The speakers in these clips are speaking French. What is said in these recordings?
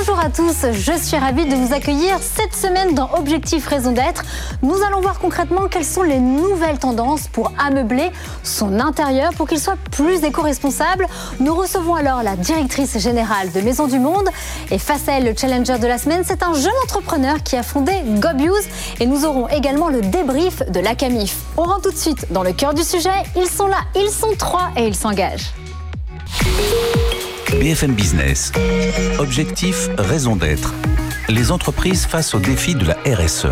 Bonjour à tous, je suis ravie de vous accueillir cette semaine dans Objectif Raison d'être. Nous allons voir concrètement quelles sont les nouvelles tendances pour ameubler son intérieur pour qu'il soit plus éco-responsable. Nous recevons alors la directrice générale de Maison du Monde et face à elle, le challenger de la semaine, c'est un jeune entrepreneur qui a fondé Gobius et nous aurons également le débrief de la Camif. On rentre tout de suite dans le cœur du sujet. Ils sont là, ils sont trois et ils s'engagent. BFM Business. Objectif, raison d'être. Les entreprises face aux défis de la RSE.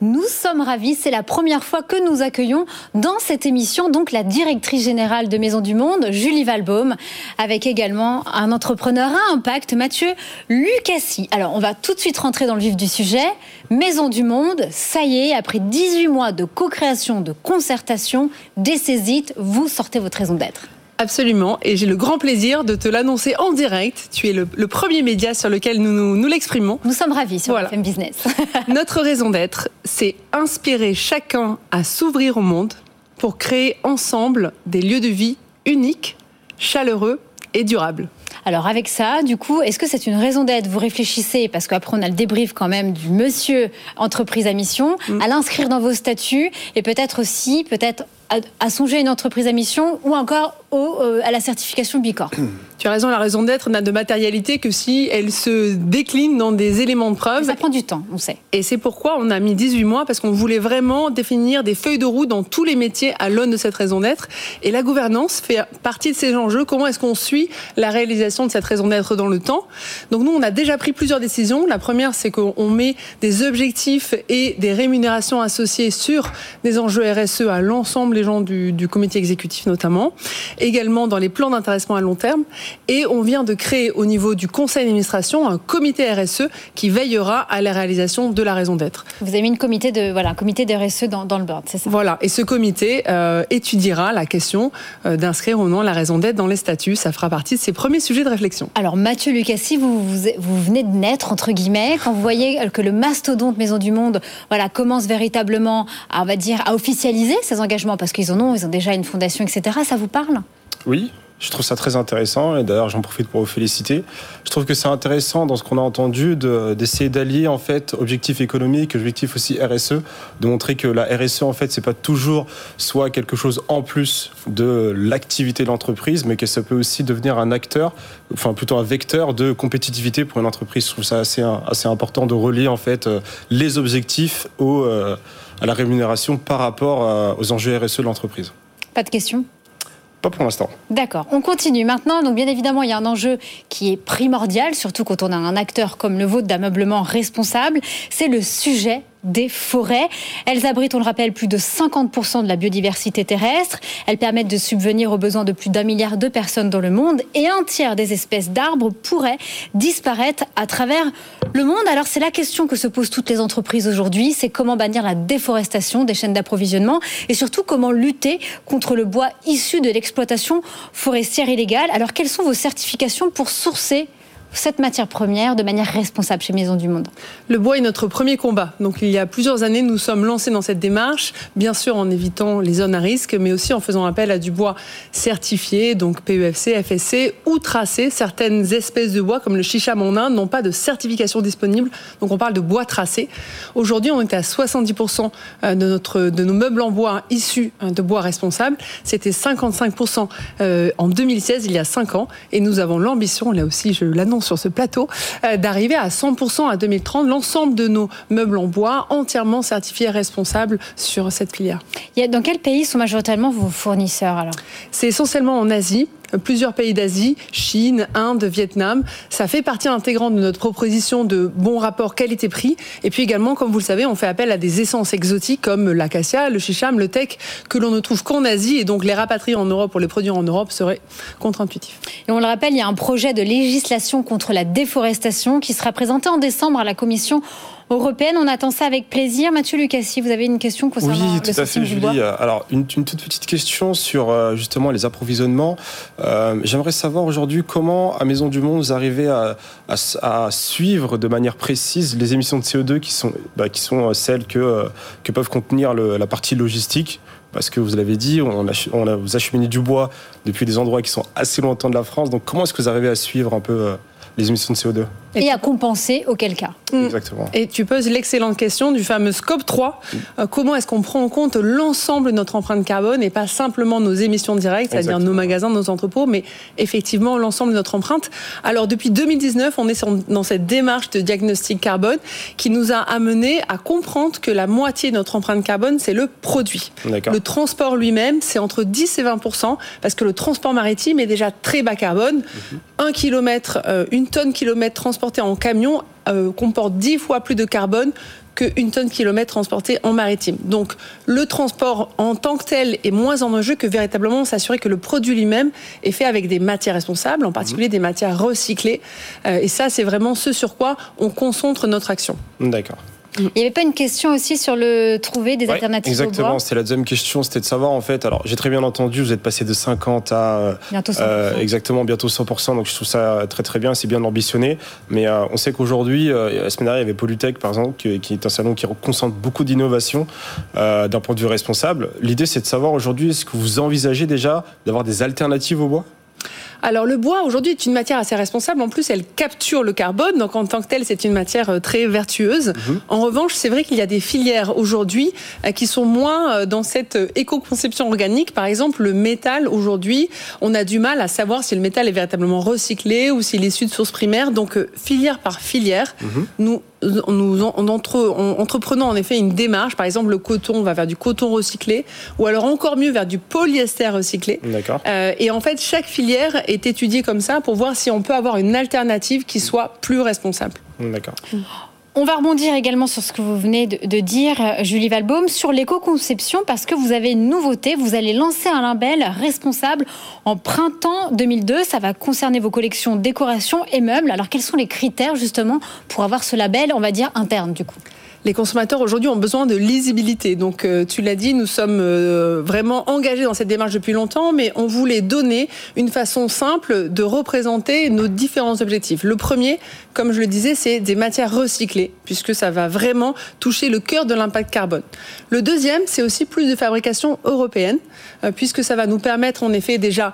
Nous sommes ravis, c'est la première fois que nous accueillons dans cette émission donc la directrice générale de Maison du Monde, Julie Valbaum, avec également un entrepreneur à impact, Mathieu Lucassi. Alors on va tout de suite rentrer dans le vif du sujet. Maison du Monde, ça y est, après 18 mois de co-création, de concertation, d'essésite, vous sortez votre raison d'être. Absolument, et j'ai le grand plaisir de te l'annoncer en direct. Tu es le, premier média sur lequel nous nous, l'exprimons. Nous sommes ravis sur voilà. FM Business. Notre raison d'être, c'est inspirer chacun à s'ouvrir au monde pour créer ensemble des lieux de vie uniques, chaleureux et durables. Alors avec ça, du coup, est-ce que c'est une raison d'être? Vous réfléchissez, parce qu'après on a le débrief quand même du monsieur entreprise à mission, mm. à l'inscrire dans vos statuts et peut-être aussi, peut-être à, songer à une entreprise à mission ou encore euh, à la certification Bicorp. Tu as raison, la raison d'être n'a de matérialité que si elle se décline dans des éléments de preuve. Ça prend du temps, on sait. Et c'est pourquoi on a mis 18 mois, parce qu'on voulait vraiment définir des feuilles de roue dans tous les métiers à l'aune de cette raison d'être. Et la gouvernance fait partie de ces enjeux. Comment est-ce qu'on suit la réalisation de cette raison d'être dans le temps? Donc nous, on a déjà pris plusieurs décisions. La première, c'est qu'on met des objectifs et des rémunérations associées sur des enjeux RSE à l'ensemble des gens du, du comité exécutif notamment, également dans les plans d'intéressement à long terme. Et on vient de créer au niveau du conseil d'administration un comité RSE qui veillera à la réalisation de la raison d'être. Vous avez mis une comité de, voilà, un comité de RSE dans, dans le board, c'est ça? Voilà, et ce comité euh, étudiera la question euh, d'inscrire ou non la raison d'être dans les statuts. Ça fera partie de ses premiers sujets de réflexion. Alors Mathieu Lucassi, vous, vous, vous venez de naître, entre guillemets, quand vous voyez que le mastodonte Maison du Monde voilà, commence véritablement à, on va dire, à officialiser ses engagements, parce qu'ils en ont, ils ont déjà une fondation, etc. Ça vous parle? Oui, je trouve ça très intéressant et d'ailleurs j'en profite pour vous féliciter. Je trouve que c'est intéressant dans ce qu'on a entendu d'essayer d'allier en fait objectif économique, objectif aussi RSE, de montrer que la RSE en fait c'est pas toujours soit quelque chose en plus de l'activité de l'entreprise, mais que ça peut aussi devenir un acteur, enfin plutôt un vecteur de compétitivité pour une entreprise. Je trouve ça assez assez important de relier en fait euh, les objectifs au, euh, à la rémunération par rapport euh, aux enjeux RSE de l'entreprise. Pas de questions? Pas pour l'instant. D'accord. On continue maintenant. Donc, bien évidemment, il y a un enjeu qui est primordial, surtout quand on a un acteur comme le vôtre d'ameublement responsable. C'est le sujet des forêts. Elles abritent, on le rappelle, plus de 50% de la biodiversité terrestre. Elles permettent de subvenir aux besoins de plus d'un milliard de personnes dans le monde et un tiers des espèces d'arbres pourraient disparaître à travers le monde. Alors c'est la question que se posent toutes les entreprises aujourd'hui, c'est comment bannir la déforestation des chaînes d'approvisionnement et surtout comment lutter contre le bois issu de l'exploitation forestière illégale. Alors quelles sont vos certifications pour sourcer cette matière première de manière responsable chez Maison du Monde Le bois est notre premier combat. Donc il y a plusieurs années, nous sommes lancés dans cette démarche, bien sûr en évitant les zones à risque, mais aussi en faisant appel à du bois certifié, donc PEFC, FSC ou tracé. Certaines espèces de bois, comme le chicha en Inde, n'ont pas de certification disponible. Donc on parle de bois tracé. Aujourd'hui, on est à 70% euh, de, notre, de nos meubles en bois issus euh, de bois responsable. C'était 55% euh, en 2016, il y a 5 ans. Et nous avons l'ambition, là aussi je l'annonce, sur ce plateau, euh, d'arriver à 100% à 2030, l'ensemble de nos meubles en bois entièrement certifiés responsables sur cette filière. Dans quel pays sont majoritairement vos fournisseurs alors? C'est essentiellement en Asie plusieurs pays d'Asie, Chine, Inde, Vietnam. Ça fait partie intégrante de notre proposition de bon rapport qualité-prix. Et puis également, comme vous le savez, on fait appel à des essences exotiques comme l'acacia, le chicham, le teck, que l'on ne trouve qu'en Asie. Et donc les rapatrier en Europe pour les produire en Europe serait contre-intuitif. Et on le rappelle, il y a un projet de législation contre la déforestation qui sera présenté en décembre à la Commission européenne. On attend ça avec plaisir. Mathieu Lucassi, vous avez une question concernant oui, tout à fait, Julie. Alors, une, toute petite question sur euh, justement les approvisionnements. Euh, j'aimerais savoir aujourd'hui comment, à Maison du Monde, vous arrivez à, suivre de manière précise les émissions de CO2 qui sont, bah, qui sont celles que, que peuvent contenir la partie logistique parce que vous l'avez dit, on, a, on a, vous acheminez du bois depuis des endroits qui sont assez lointains de la France. Donc comment est-ce que vous arrivez à suivre un peu les émissions de CO2 et, à compenser auquel cas. Mm. Exactement. Et tu poses l'excellente question du fameux scope 3. Mm. Euh, comment est-ce qu'on prend en compte l'ensemble de notre empreinte carbone et pas simplement nos émissions directes, c'est-à-dire nos magasins, nos entrepôts, mais effectivement l'ensemble de notre empreinte. Alors depuis 2019, on est dans cette démarche de diagnostic carbone qui nous a amené à comprendre que la moitié de notre empreinte carbone, c'est le produit. Le transport lui-même, c'est entre 10 et 20% parce que le transport maritime est déjà très bas carbone. Mm-hmm. Un kilomètre, euh, une tonne kilomètre transport transporté en camion euh, comporte 10 fois plus de carbone qu'une tonne kilomètre transportée en maritime. Donc le transport en tant que tel est moins en enjeu que véritablement s'assurer que le produit lui-même est fait avec des matières responsables, en particulier mhm. des matières recyclées. Euh, et ça, c'est vraiment ce sur quoi on concentre notre action. D'accord. Il n'y avait pas une question aussi sur le trouver des alternatives Exactement, c'était la deuxième question, c'était de savoir en fait. Alors j'ai très bien entendu, vous êtes passé de 50 à euh, bientôt 100%. Euh, exactement bientôt 100%, donc je trouve ça très très bien, c'est bien ambitionné. Mais euh, on sait qu'aujourd'hui, la semaine dernière, il y avait Polytech par exemple, qui, est un salon qui concentre beaucoup d'innovation d'un point de vue responsable. L'idée c'est de savoir aujourd'hui, est-ce que vous envisagez déjà d'avoir des alternatives au bois? Alors le bois aujourd'hui est une matière assez responsable. En plus, elle capture le carbone, donc en tant que telle, c'est une matière euh, très vertueuse. Mhm. En revanche, c'est vrai qu'il y a des filières aujourd'hui euh, qui sont moins euh, dans cette éco-conception organique. Par exemple, le métal aujourd'hui, on a du mal à savoir si le métal est véritablement recyclé ou s'il est issu de sources primaires. Donc filière par filière, mhm. nous nous entreprenons en effet une démarche. Par exemple, le coton va vers du coton recyclé, ou alors encore mieux vers du polyester recyclé. Euh, et en fait, chaque filière est étudiée comme ça pour voir si on peut avoir une alternative qui soit plus responsable. D'accord. On va rebondir également sur ce que vous venez de, dire, Julie Valbaum, sur l'éco-conception, parce que vous avez une nouveauté. Vous allez lancer un label responsable en printemps 2002. Ça va concerner vos collections décoration et meubles. Alors, quels sont les critères, justement, pour avoir ce label, on va dire, interne, du coup? Les consommateurs aujourd'hui ont besoin de lisibilité. Donc, euh, tu l'as dit, nous sommes euh, vraiment engagés dans cette démarche depuis longtemps, mais on voulait donner une façon simple de représenter nos différents objectifs. Le premier, comme je le disais, c'est des matières recyclées, puisque ça va vraiment toucher le cœur de l'impact carbone. Le deuxième, c'est aussi plus de fabrication européenne, euh, puisque ça va nous permettre en effet déjà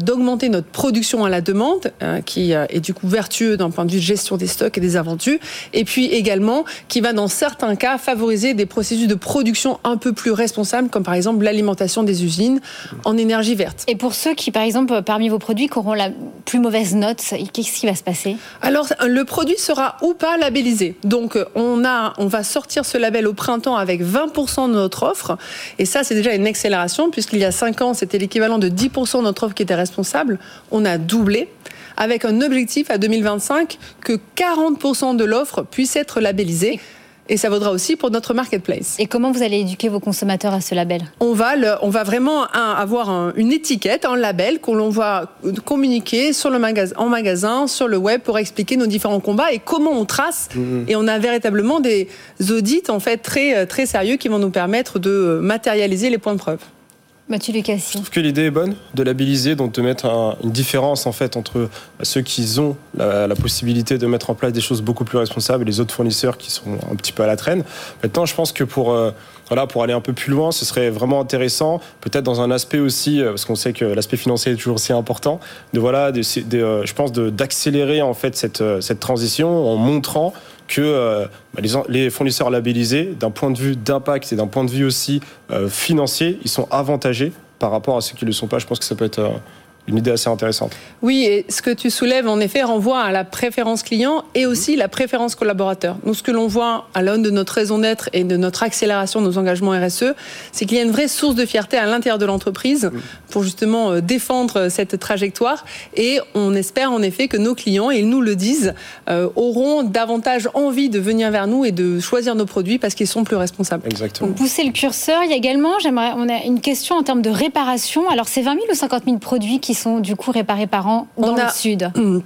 d'augmenter notre production à la demande, qui est du coup vertueux d'un point de vue de gestion des stocks et des invendus, et puis également qui va dans certains cas, favoriser des processus de production un peu plus responsables, comme par exemple l'alimentation des usines en énergie verte. Et pour ceux qui, par exemple, parmi vos produits, qui auront la plus mauvaise note, qu'est-ce qui va se passer? Alors, le produit sera ou pas labellisé. Donc, on, a, on va sortir ce label au printemps avec 20% de notre offre. Et ça, c'est déjà une accélération, puisqu'il y a 5 ans, c'était l'équivalent de 10% de notre offre qui était responsable. On a doublé avec un objectif à 2025 que 40% de l'offre puisse être labellisée. Et ça vaudra aussi pour notre marketplace. Et comment vous allez éduquer vos consommateurs à ce label? On va, on va vraiment avoir une étiquette, un label qu'on va communiquer sur le magasin, en magasin, sur le web pour expliquer nos différents combats et comment on trace. Mm-hmm. Et on a véritablement des audits en fait très, très sérieux qui vont nous permettre de matérialiser les points de preuve. Mathieu Lucassi. Je trouve que l'idée est bonne de labelliser, donc de mettre une différence en fait entre ceux qui ont la, possibilité de mettre en place des choses beaucoup plus responsables et les autres fournisseurs qui sont un petit peu à la traîne. Maintenant, je pense que pour euh, voilà, pour aller un peu plus loin, ce serait vraiment intéressant, peut-être dans un aspect aussi, euh, parce qu'on sait que l'aspect financier est toujours aussi important, de voilà, euh, je pense d'accélérer en fait cette, cette transition en montrant que euh, bah, les, fournisseurs labellisés, d'un point de vue d'impact et d'un point de vue aussi euh, financier, ils sont avantagés par rapport à ceux qui ne le sont pas. Je pense que ça peut être euh, une idée assez intéressante. Oui, et ce que tu soulèves, en effet, renvoie à la préférence client et aussi la préférence collaborateur. Nous, ce que l'on voit à l'aune de notre raison d'être et de notre accélération de nos engagements RSE, c'est qu'il y a une vraie source de fierté à l'intérieur de l'entreprise pour justement euh, défendre cette trajectoire. Et on espère en effet que nos clients, et ils nous le disent, euh, auront davantage envie de venir vers nous et de choisir nos produits parce qu'ils sont plus responsables. Exactement. Donc, pousser le curseur. Il y a également, j'aimerais, on a une question en termes de réparation. Alors, c'est 20 000 ou 50 000 produits qui sont du coup réparés par an dans le sud.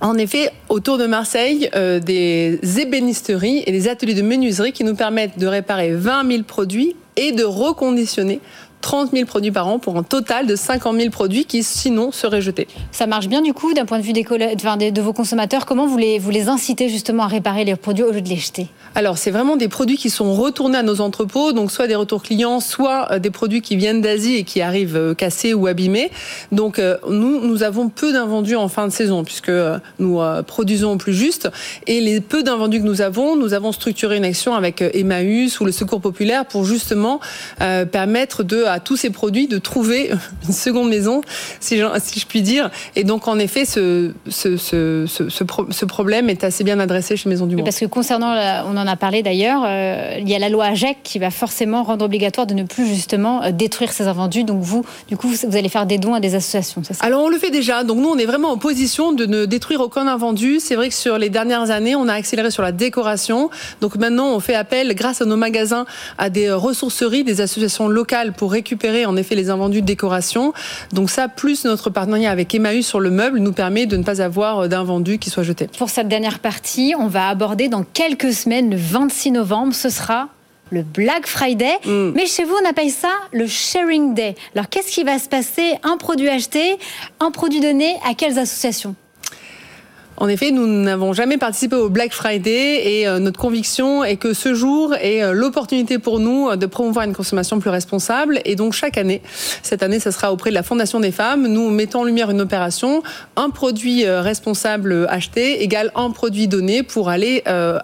En effet, autour de Marseille, euh, des ébénisteries et des ateliers de menuiserie qui nous permettent de réparer 20 000 produits et de reconditionner 30 000 produits par an pour un total de 50 000 produits qui sinon seraient jetés. Ça marche bien du coup d'un point de vue des, de vos consommateurs. Comment vous les, vous les incitez justement à réparer les produits au lieu de les jeter? Alors c'est vraiment des produits qui sont retournés à nos entrepôts, donc soit des retours clients, soit euh, des produits qui viennent d'Asie et qui arrivent euh, cassés ou abîmés. Donc euh, nous, nous avons peu d'invendus en fin de saison puisque nous produisons au plus juste. Et les peu d'invendus que nous avons, nous avons structuré une action avec Emmaüs ou le Secours Populaire pour justement permettre de à tous ces produits de trouver une seconde maison, si je, si je puis dire. Et donc, en effet, ce, ce, ce, ce, problème est assez bien adressé chez Maison du Monde. Parce que concernant, on en a parlé d'ailleurs, euh, il y a la loi AGEC qui va forcément rendre obligatoire de ne plus justement euh, détruire ces invendus. Donc, vous, du coup, vous allez faire des dons à des associations, c'est ça? Alors, on le fait déjà. Donc, nous, on est vraiment en position de ne détruire aucun invendu. C'est vrai que sur les dernières années, on a accéléré sur la décoration. Donc, maintenant, on fait appel, grâce à nos magasins, à des ressourceries, des associations locales pour récupérer en effet les invendus de décoration. Donc ça, plus notre partenariat avec Emmaüs sur le meuble, nous permet de ne pas avoir d'invendus qui soient jetés. Pour cette dernière partie, on va aborder dans quelques semaines, le 26 novembre, ce sera le Black Friday. Mm. Mais chez vous, on appelle ça le Sharing Day. Alors qu'est-ce qui va se passer? Un produit acheté, un produit donné à quelles associations? En effet, nous n'avons jamais participé au Black Friday et euh, notre conviction est que ce jour est euh, l'opportunité pour nous euh, de promouvoir une consommation plus responsable. Et donc chaque année, cette année, ça sera auprès de la Fondation des femmes, nous mettons en lumière une opération, un produit responsable acheté égale un produit donné pour aller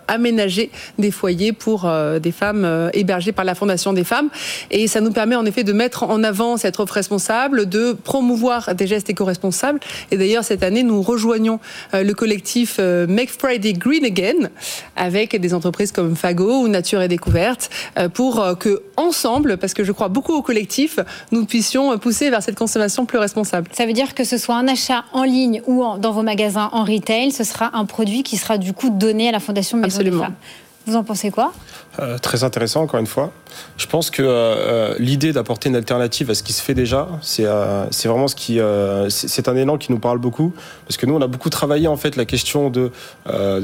aménager des foyers pour des femmes hébergées par la Fondation des femmes. Et ça nous permet en effet de mettre en avant cette offre responsable, de promouvoir des gestes éco-responsables. Et d'ailleurs, cette année, nous rejoignons le collectif euh, Make Friday Green Again avec des entreprises comme Fago ou Nature et Découverte euh, pour euh, que ensemble, parce que je crois beaucoup au collectif, nous puissions pousser vers cette consommation plus responsable. Ça veut dire que ce soit un achat en ligne ou dans vos magasins en retail, ce sera un produit qui sera du coup donné à la Fondation Maison Absolument. des Femmes. Vous en pensez quoi? Euh, Très intéressant, encore une fois. Je pense que euh, euh, l'idée d'apporter une alternative à ce qui se fait déjà, c'est vraiment ce qui, c'est un élan qui nous parle beaucoup, parce que nous, on a beaucoup travaillé en fait la question de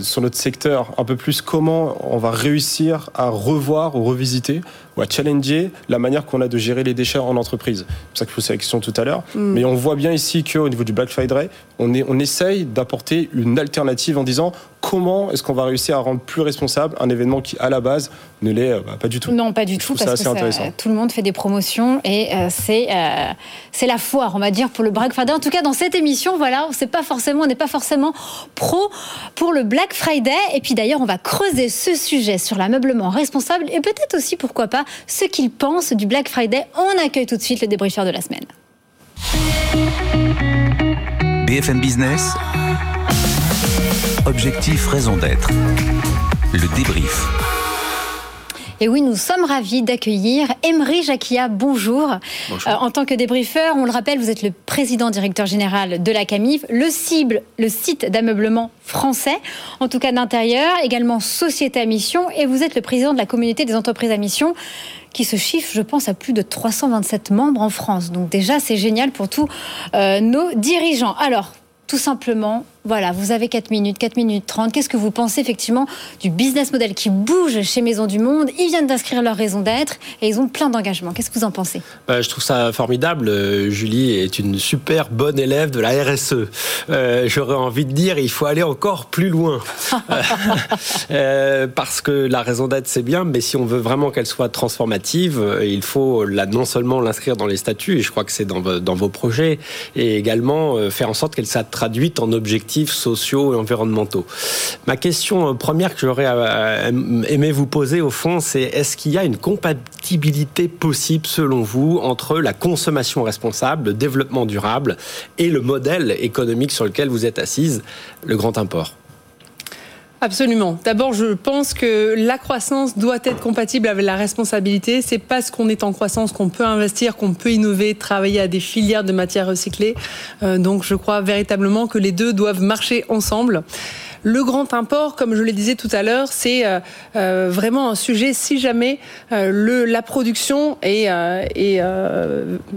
sur notre secteur, un peu plus comment on va réussir à revoir ou revisiter ou à challenger la manière qu'on a de gérer les déchets en entreprise. C'est pour ça que je posais la question tout à l'heure. Mm. Mais on voit bien ici qu'au niveau du Black Friday, on, est, on essaye d'apporter une alternative en disant comment est-ce qu'on va réussir à rendre plus responsable un événement qui, à la base, ne l'est euh, bah, pas du tout. Non, pas du tout, parce que tout le monde fait des promotions et euh, c'est euh, c'est la foire, on va dire, pour le Black Friday. En tout cas, dans cette émission, voilà, on pas forcément, on n'est pas forcément pro pour le Black Friday. Et puis d'ailleurs, on va creuser ce sujet sur l'ameublement responsable et peut-être aussi, pourquoi pas, ce qu'ils pensent du Black Friday. On accueille tout de suite le débriefeur de la semaine. BFM Business. Objectif, raison d'être. Le débrief. Et oui, nous sommes ravis d'accueillir Emery Jacquia. Bonjour. bonjour. Euh, en tant que débriefeur, on le rappelle, vous êtes le président directeur général de la CAMIF, le cible, le site d'ameublement français, en tout cas d'intérieur, également société à mission, et vous êtes le président de la communauté des entreprises à mission qui se chiffre, je pense, à plus de 327 membres en France. Donc déjà, c'est génial pour tous euh, nos dirigeants. Alors, tout simplement, voilà, vous avez 4 minutes, 4 minutes 30. Qu'est-ce que vous pensez effectivement du business model qui bouge chez Maison du Monde? Ils viennent d'inscrire leur raison d'être et ils ont plein d'engagements. Qu'est-ce que vous en pensez? Bah, Je trouve ça formidable. Euh, Julie est une super bonne élève de la RSE. Euh, j'aurais envie de dire, il faut aller encore plus loin. Euh, parce que la raison d'être, c'est bien, mais si on veut vraiment qu'elle soit transformative, il faut la, non seulement l'inscrire dans les statuts, et je crois que c'est dans, dans, vos projets, et également faire en sorte qu'elle soit traduite en objectifs sociaux et environnementaux. Ma question euh, première que j'aurais aimé vous poser au fond, c'est est-ce qu'il y a une compatibilité possible selon vous entre la consommation responsable, le développement durable et le modèle économique sur lequel vous êtes assise, le grand import? Absolument. D'abord, je pense que la croissance doit être compatible avec la responsabilité. C'est parce qu'on est en croissance qu'on peut investir, qu'on peut innover, travailler à des filières de matières recyclées. Euh, donc, je crois véritablement que les deux doivent marcher ensemble. Le grand import, comme je le disais tout à l'heure, c'est vraiment un sujet si jamais le, la production est, est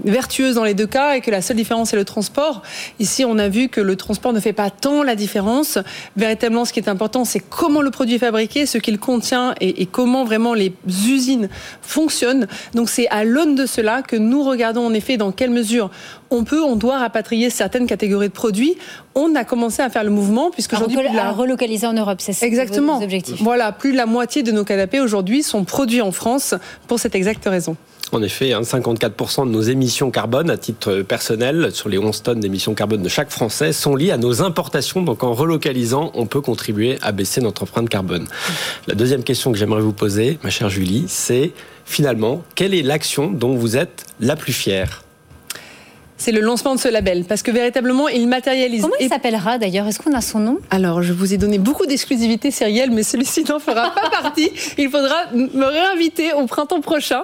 vertueuse dans les deux cas et que la seule différence est le transport. Ici, on a vu que le transport ne fait pas tant la différence. Véritablement, ce qui est important, c'est comment le produit est fabriqué, ce qu'il contient et, et comment vraiment les usines fonctionnent. Donc c'est à l'aune de cela que nous regardons en effet dans quelle mesure on peut, on doit rapatrier certaines catégories de produits. On a commencé à faire le mouvement puisque aujourd'hui la... relocaliser en Europe, c'est exactement. Voilà, plus de la moitié de nos canapés aujourd'hui sont produits en France pour cette exacte raison. En effet, 54% hein, de nos émissions carbone à titre personnel sur les 11 tonnes d'émissions carbone de chaque Français sont liées à nos importations. Donc en relocalisant, on peut contribuer à baisser notre empreinte carbone. La deuxième question que j'aimerais vous poser, ma chère Julie, c'est finalement, quelle est l'action dont vous êtes la plus fière? C'est le lancement de ce label parce que véritablement il matérialise. Comment il s'appellera d'ailleurs? Est-ce qu'on a son nom? Alors je vous ai donné beaucoup d'exclusivité Cyrielle, mais celui-ci n'en fera pas partie. Il faudra me réinviter au printemps prochain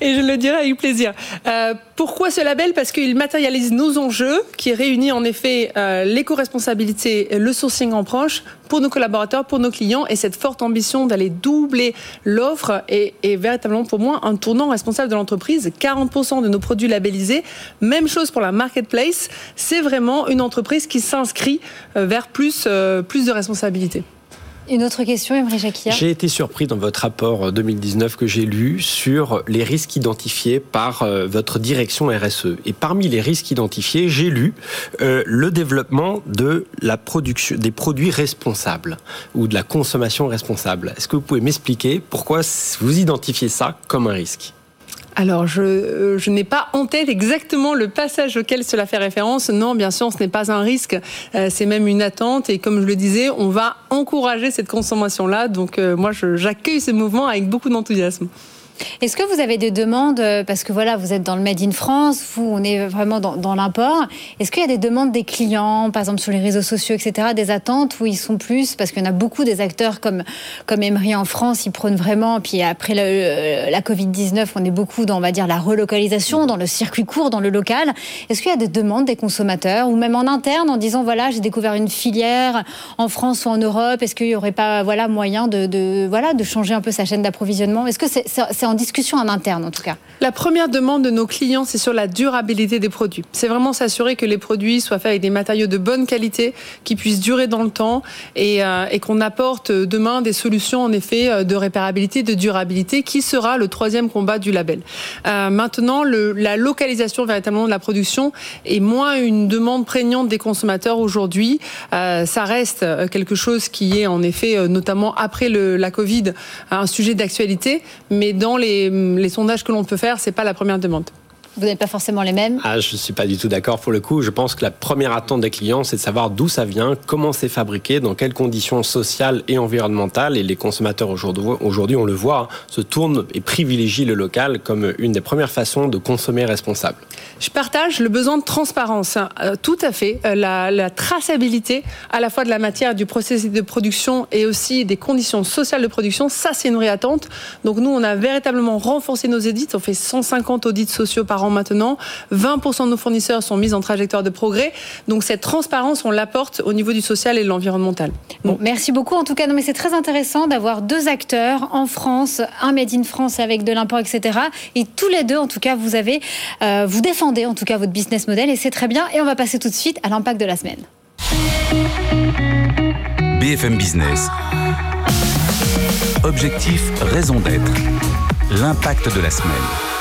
et je le dirai avec plaisir. Euh, pourquoi ce label? Parce qu'il matérialise nos enjeux, qui réunit en effet euh, l'éco-responsabilité, le sourcing en proche pour nos collaborateurs, pour nos clients, et cette forte ambition d'aller doubler l'offre est, véritablement pour moi un tournant responsable de l'entreprise. 40% de nos produits labellisés, même chose pour la marketplace, c'est vraiment une entreprise qui s'inscrit euh, vers plus, euh, plus de responsabilité. Une autre question, Emery Jacquia. J'ai été surpris dans votre rapport 2019 que j'ai lu sur les risques identifiés par euh, votre direction RSE. Et parmi les risques identifiés, j'ai lu euh, le développement de la production des produits responsables ou de la consommation responsable. Est-ce que vous pouvez m'expliquer pourquoi vous identifiez ça comme un risque? Alors, je, euh, je n'ai pas en tête exactement le passage auquel cela fait référence. Non, bien sûr, ce n'est pas un risque, euh, c'est même une attente. Et comme je le disais, on va encourager cette consommation-là. Donc, euh, moi, j'accueille ce mouvement avec beaucoup d'enthousiasme. Est-ce que vous avez des demandes, euh, parce que voilà, vous êtes dans le Made in France, vous, on est vraiment dans, l'import. Est-ce qu'il y a des demandes des clients, par exemple sur les réseaux sociaux, etc., des attentes où ils sont plus, parce qu'il y en a beaucoup des acteurs comme, comme Emery en France, ils prônent vraiment, puis après la Covid-19, on est beaucoup dans, on va dire, la relocalisation, dans le circuit court, dans le local. Est-ce qu'il y a des demandes des consommateurs, ou même en interne, en disant, voilà, j'ai découvert une filière en France ou en Europe, est-ce qu'il n'y aurait pas, voilà, moyen de, voilà, de changer un peu sa chaîne d'approvisionnement? Est-ce que c'est en discussion en interne en tout cas. La première demande de nos clients, c'est sur la durabilité des produits. C'est vraiment s'assurer que les produits soient faits avec des matériaux de bonne qualité, qui puissent durer dans le temps et, euh, qu'on apporte demain des solutions en effet euh, de réparabilité, de durabilité, qui sera le troisième combat du label. Euh, maintenant, la localisation véritablement de la production est moins une demande prégnante des consommateurs aujourd'hui. Ça reste quelque chose qui est en effet, notamment après la Covid, un sujet d'actualité, mais dans les, sondages que l'on peut faire, c'est pas la première demande. Vous n'êtes pas forcément les mêmes ah, Je ne suis pas du tout d'accord pour le coup. Je pense que la première attente des clients, c'est de savoir d'où ça vient, comment c'est fabriqué, dans quelles conditions sociales et environnementales. Et les consommateurs aujourd'hui, on le voit, hein, se tournent et privilégient le local comme une des premières façons de consommer responsable. Je partage le besoin de transparence, hein. euh, tout à fait. Euh, la, la, traçabilité à la fois de la matière, du processus de production et aussi des conditions sociales de production, ça c'est une vraie attente. Donc nous, on a véritablement renforcé nos audits. On fait 150 audits sociaux par maintenant. 20% de nos fournisseurs sont mis en trajectoire de progrès. Donc cette transparence, on l'apporte au niveau du social et de l'environnemental. Bon, merci beaucoup. En tout cas, non, mais c'est très intéressant d'avoir deux acteurs en France, un Made in France avec de l'import, etc. Et tous les deux, en tout cas, vous avez, euh, vous défendez en tout cas votre business model et c'est très bien. Et on va passer tout de suite à l'impact de la semaine. BFM Business. Objectif, raison d'être. L'impact de la semaine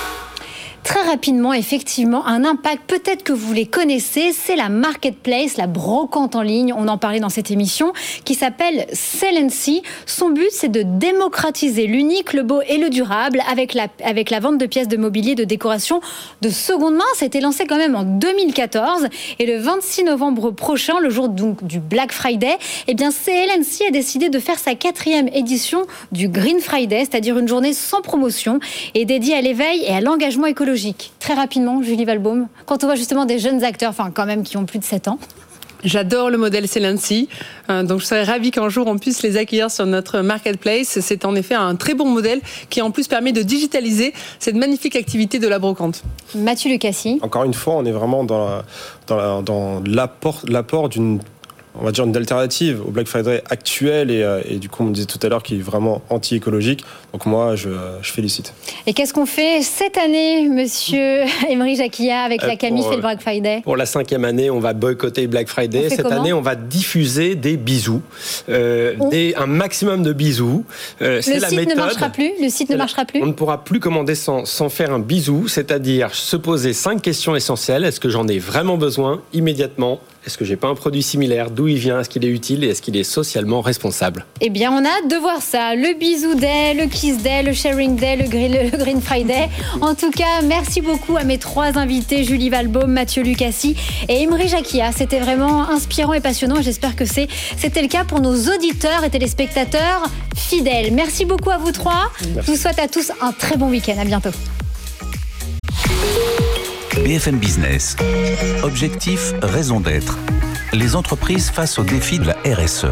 très rapidement, effectivement, un impact, peut-être que vous les connaissez, c'est la marketplace, la brocante en ligne, on en parlait dans cette émission, qui s'appelle Sellency. Son but, c'est de démocratiser l'unique, le beau et le durable avec la, vente de pièces de mobilier de décoration de seconde main. C'était lancé quand même en 2014 et le 26 novembre prochain, le jour donc du Black Friday, eh bien, Sellency a décidé de faire sa quatrième édition du Green Friday, c'est-à-dire une journée sans promotion et dédiée à l'éveil et à l'engagement écologique Très rapidement, Julie Valbaum, quand on voit justement des jeunes acteurs, enfin quand même qui ont plus de 7 ans, J'adore le modèle Celency, euh, donc je serais ravie qu'un jour on puisse les accueillir sur notre marketplace. C'est en effet un très bon modèle qui en plus permet de digitaliser cette magnifique activité de la brocante. Mathieu Lucassi. Encore une fois, on est vraiment dans l'apport d'une on va dire une alternative au Black Friday actuel et, euh, et du coup on me disait tout à l'heure qu'il est vraiment anti-écologique. Donc moi je, je félicite. Et qu'est-ce qu'on fait cette année, monsieur Emery Jacquilla, avec Euh, la pour, et le Black Friday? Pour la cinquième année, on va boycotter Black Friday. Fait Cette année, on va diffuser des bisous, euh, On- des, un maximum de bisous. Euh, Le la site méthode. ne marchera plus? Le site ne la- marchera plus? On ne pourra plus commander sans, sans faire un bisou, c'est-à-dire se poser cinq questions essentielles. Est-ce que j'en ai vraiment besoin immédiatement? Est-ce que j'ai pas un produit similaire? D'où il vient? Est-ce qu'il est utile? Et est-ce qu'il est socialement responsable? Eh bien, on a hâte de voir ça. Le bisou day, le le sharing day, le green, green Friday. En tout cas, merci beaucoup à mes trois invités, Julie Valbaum, Mathieu Lucassi et Imri Jacquia. C'était vraiment inspirant et passionnant. J'espère que c'était le cas pour nos auditeurs et téléspectateurs fidèles. Merci beaucoup à vous trois. Je vous souhaite à tous un très bon week-end. À bientôt. BFM Business. Objectif, raison d'être. Les entreprises face au défi de la RSE.